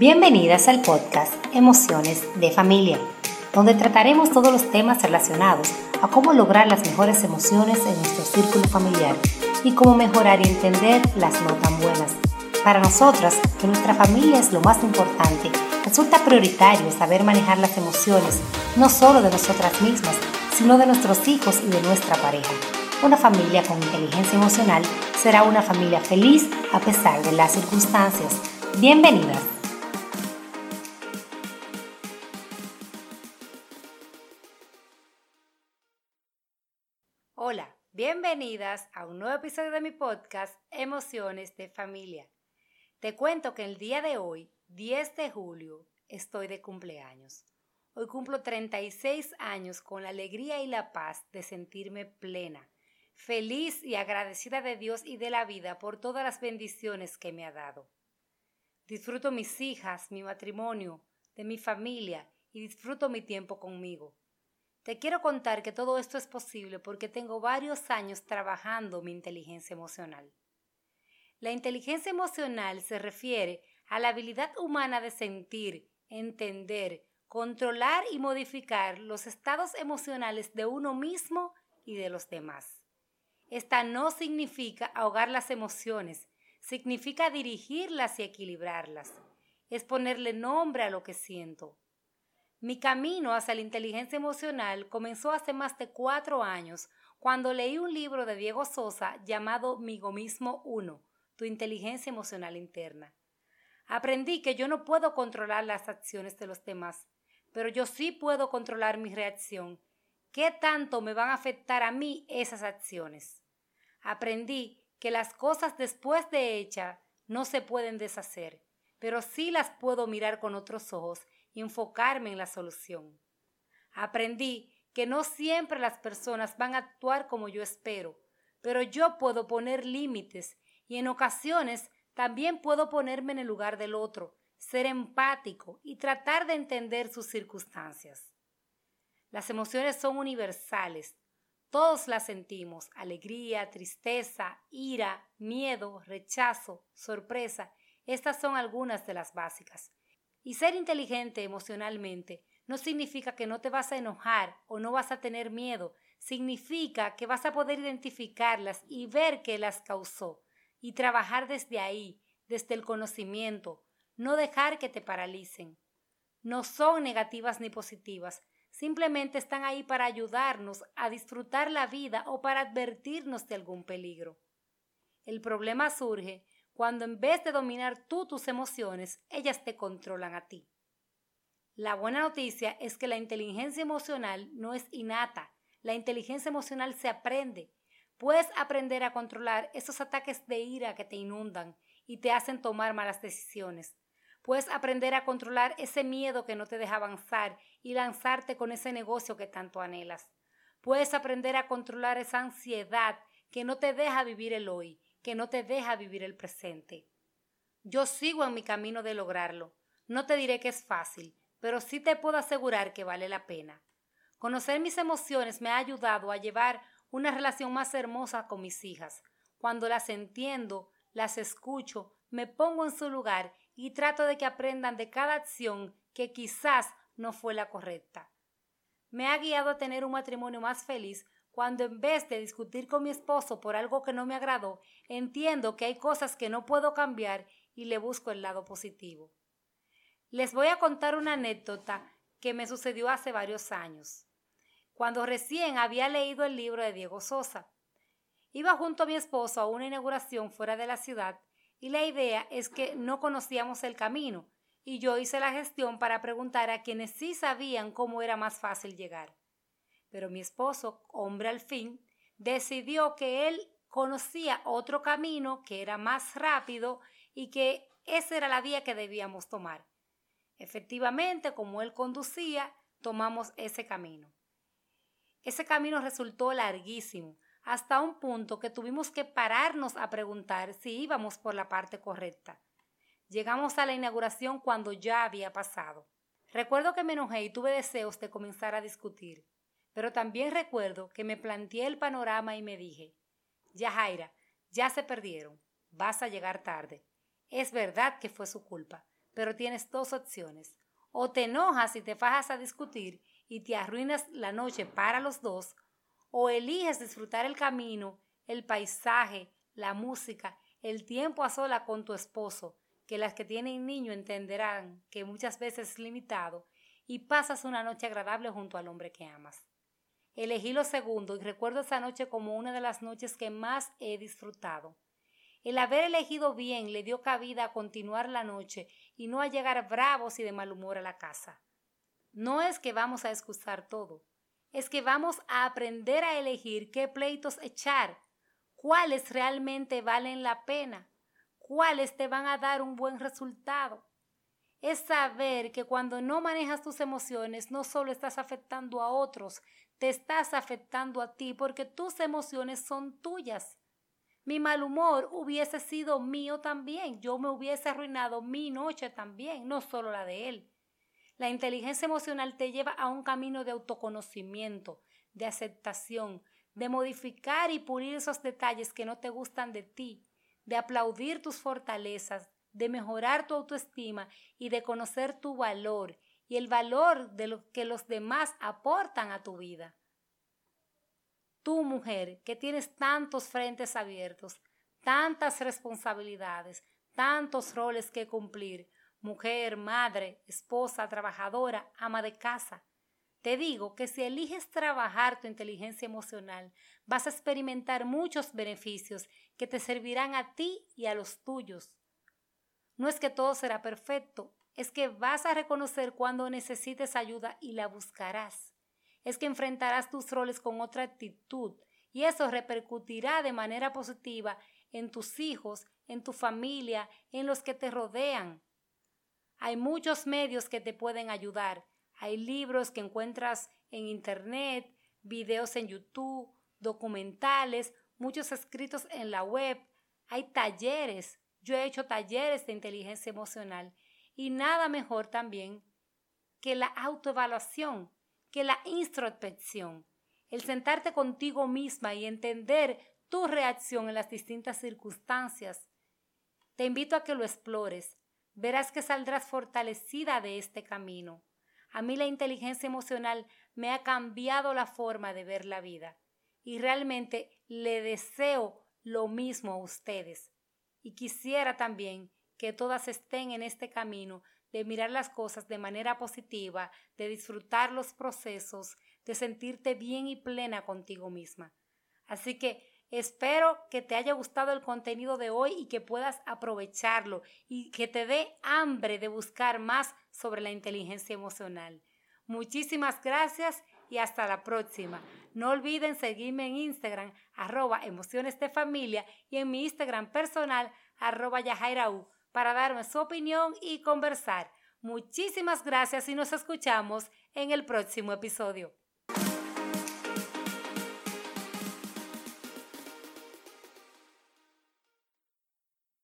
Bienvenidas al podcast Emociones de Familia, donde trataremos todos los temas relacionados a cómo lograr las mejores emociones en nuestro círculo familiar y cómo mejorar y entender las no tan buenas. Para nosotras, que nuestra familia es lo más importante, resulta prioritario saber manejar las emociones, no solo de nosotras mismas, sino de nuestros hijos y de nuestra pareja. Una familia con inteligencia emocional será una familia feliz a pesar de las circunstancias. Bienvenidas. Hola, bienvenidas a un nuevo episodio de mi podcast Emociones de Familia. Te cuento que el día de hoy, 10 de julio, estoy de cumpleaños. Hoy cumplo 36 años con la alegría y la paz de sentirme plena, feliz y agradecida de Dios y de la vida por todas las bendiciones que me ha dado. Disfruto mis hijas, mi matrimonio, de mi familia y disfruto mi tiempo conmigo. Te quiero contar que todo esto es posible porque tengo varios años trabajando mi inteligencia emocional. La inteligencia emocional se refiere a la habilidad humana de sentir, entender, controlar y modificar los estados emocionales de uno mismo y de los demás. Esta no significa ahogar las emociones, significa dirigirlas y equilibrarlas. Es ponerle nombre a lo que siento, mi camino hacia la inteligencia emocional comenzó hace más de cuatro años, cuando leí un libro de Diego Sosa llamado Migo mismo 1, Tu inteligencia emocional interna. Aprendí que yo no puedo controlar las acciones de los demás, pero yo sí puedo controlar mi reacción. ¿Qué tanto me van a afectar a mí esas acciones? Aprendí que las cosas después de hechas no se pueden deshacer, pero sí las puedo mirar con otros ojos enfocarme en la solución. Aprendí que no siempre las personas van a actuar como yo espero, pero yo puedo poner límites y en ocasiones también puedo ponerme en el lugar del otro, ser empático y tratar de entender sus circunstancias. Las emociones son universales. Todos las sentimos, alegría, tristeza, ira, miedo, rechazo, sorpresa. Estas son algunas de las básicas. Y ser inteligente emocionalmente no significa que no te vas a enojar o no vas a tener miedo, significa que vas a poder identificarlas y ver qué las causó y trabajar desde ahí, desde el conocimiento, no dejar que te paralicen. No son negativas ni positivas, simplemente están ahí para ayudarnos a disfrutar la vida o para advertirnos de algún peligro. El problema surge cuando en vez de dominar tú tus emociones, ellas te controlan a ti. La buena noticia es que la inteligencia emocional no es innata, la inteligencia emocional se aprende. Puedes aprender a controlar esos ataques de ira que te inundan y te hacen tomar malas decisiones. Puedes aprender a controlar ese miedo que no te deja avanzar y lanzarte con ese negocio que tanto anhelas. Puedes aprender a controlar esa ansiedad que no te deja vivir el hoy que no te deja vivir el presente. Yo sigo en mi camino de lograrlo. No te diré que es fácil, pero sí te puedo asegurar que vale la pena. Conocer mis emociones me ha ayudado a llevar una relación más hermosa con mis hijas. Cuando las entiendo, las escucho, me pongo en su lugar y trato de que aprendan de cada acción que quizás no fue la correcta. Me ha guiado a tener un matrimonio más feliz cuando en vez de discutir con mi esposo por algo que no me agradó, entiendo que hay cosas que no puedo cambiar y le busco el lado positivo. Les voy a contar una anécdota que me sucedió hace varios años, cuando recién había leído el libro de Diego Sosa. Iba junto a mi esposo a una inauguración fuera de la ciudad y la idea es que no conocíamos el camino y yo hice la gestión para preguntar a quienes sí sabían cómo era más fácil llegar. Pero mi esposo, hombre al fin, decidió que él conocía otro camino que era más rápido y que esa era la vía que debíamos tomar. Efectivamente, como él conducía, tomamos ese camino. Ese camino resultó larguísimo, hasta un punto que tuvimos que pararnos a preguntar si íbamos por la parte correcta. Llegamos a la inauguración cuando ya había pasado. Recuerdo que me enojé y tuve deseos de comenzar a discutir. Pero también recuerdo que me planteé el panorama y me dije, ya Jaira, ya se perdieron, vas a llegar tarde. Es verdad que fue su culpa, pero tienes dos opciones. O te enojas y te fajas a discutir y te arruinas la noche para los dos, o eliges disfrutar el camino, el paisaje, la música, el tiempo a sola con tu esposo, que las que tienen niño entenderán que muchas veces es limitado, y pasas una noche agradable junto al hombre que amas. Elegí lo segundo y recuerdo esa noche como una de las noches que más he disfrutado. El haber elegido bien le dio cabida a continuar la noche y no a llegar bravos y de mal humor a la casa. No es que vamos a excusar todo, es que vamos a aprender a elegir qué pleitos echar, cuáles realmente valen la pena, cuáles te van a dar un buen resultado. Es saber que cuando no manejas tus emociones no solo estás afectando a otros, te estás afectando a ti porque tus emociones son tuyas. Mi mal humor hubiese sido mío también, yo me hubiese arruinado mi noche también, no solo la de él. La inteligencia emocional te lleva a un camino de autoconocimiento, de aceptación, de modificar y pulir esos detalles que no te gustan de ti, de aplaudir tus fortalezas, de mejorar tu autoestima y de conocer tu valor y el valor de lo que los demás aportan a tu vida. Tú, mujer, que tienes tantos frentes abiertos, tantas responsabilidades, tantos roles que cumplir, mujer, madre, esposa, trabajadora, ama de casa, te digo que si eliges trabajar tu inteligencia emocional, vas a experimentar muchos beneficios que te servirán a ti y a los tuyos. No es que todo será perfecto, es que vas a reconocer cuando necesites ayuda y la buscarás. Es que enfrentarás tus roles con otra actitud y eso repercutirá de manera positiva en tus hijos, en tu familia, en los que te rodean. Hay muchos medios que te pueden ayudar hay libros que encuentras en Internet, videos en YouTube, documentales, muchos escritos en la web. Hay talleres. Yo he hecho talleres de inteligencia emocional. Y nada mejor también que la autoevaluación, que la introspección. El sentarte contigo misma y entender tu reacción en las distintas circunstancias. Te invito a que lo explores. Verás que saldrás fortalecida de este camino. A mí la inteligencia emocional me ha cambiado la forma de ver la vida y realmente le deseo lo mismo a ustedes. Y quisiera también que todas estén en este camino de mirar las cosas de manera positiva, de disfrutar los procesos, de sentirte bien y plena contigo misma. Así que Espero que te haya gustado el contenido de hoy y que puedas aprovecharlo y que te dé hambre de buscar más sobre la inteligencia emocional. Muchísimas gracias y hasta la próxima. No olviden seguirme en Instagram arroba emociones de familia y en mi Instagram personal arroba yajairaú para darme su opinión y conversar. Muchísimas gracias y nos escuchamos en el próximo episodio.